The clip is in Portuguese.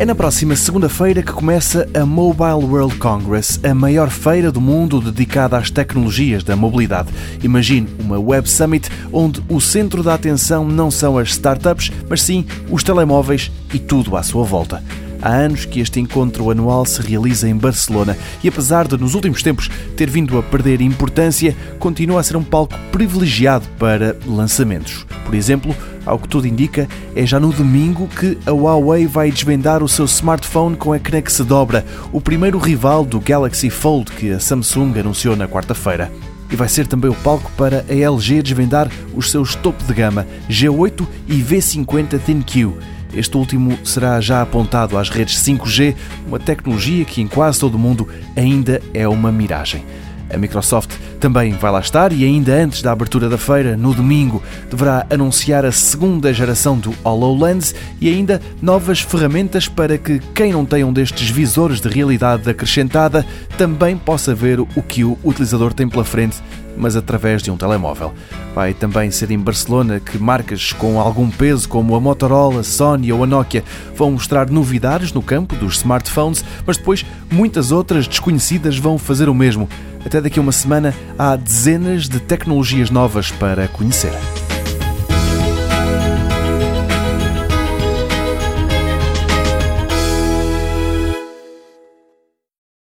É na próxima segunda-feira que começa a Mobile World Congress, a maior feira do mundo dedicada às tecnologias da mobilidade. Imagine uma Web Summit onde o centro da atenção não são as startups, mas sim os telemóveis e tudo à sua volta. Há anos que este encontro anual se realiza em Barcelona e, apesar de nos últimos tempos ter vindo a perder importância, continua a ser um palco privilegiado para lançamentos. Por exemplo, ao que tudo indica, é já no domingo que a Huawei vai desvendar o seu smartphone com ecrã que se dobra, o primeiro rival do Galaxy Fold que a Samsung anunciou na quarta-feira e vai ser também o palco para a LG desvendar os seus topo de gama G8 e V50 ThinQ. Este último será já apontado às redes 5G, uma tecnologia que em quase todo o mundo ainda é uma miragem. A Microsoft também vai lá estar e, ainda antes da abertura da feira, no domingo, deverá anunciar a segunda geração do HoloLens e ainda novas ferramentas para que quem não tem um destes visores de realidade acrescentada também possa ver o que o utilizador tem pela frente mas através de um telemóvel. Vai também ser em Barcelona que marcas com algum peso, como a Motorola, Sony ou a Nokia, vão mostrar novidades no campo dos smartphones, mas depois muitas outras desconhecidas vão fazer o mesmo. Até daqui a uma semana há dezenas de tecnologias novas para conhecer.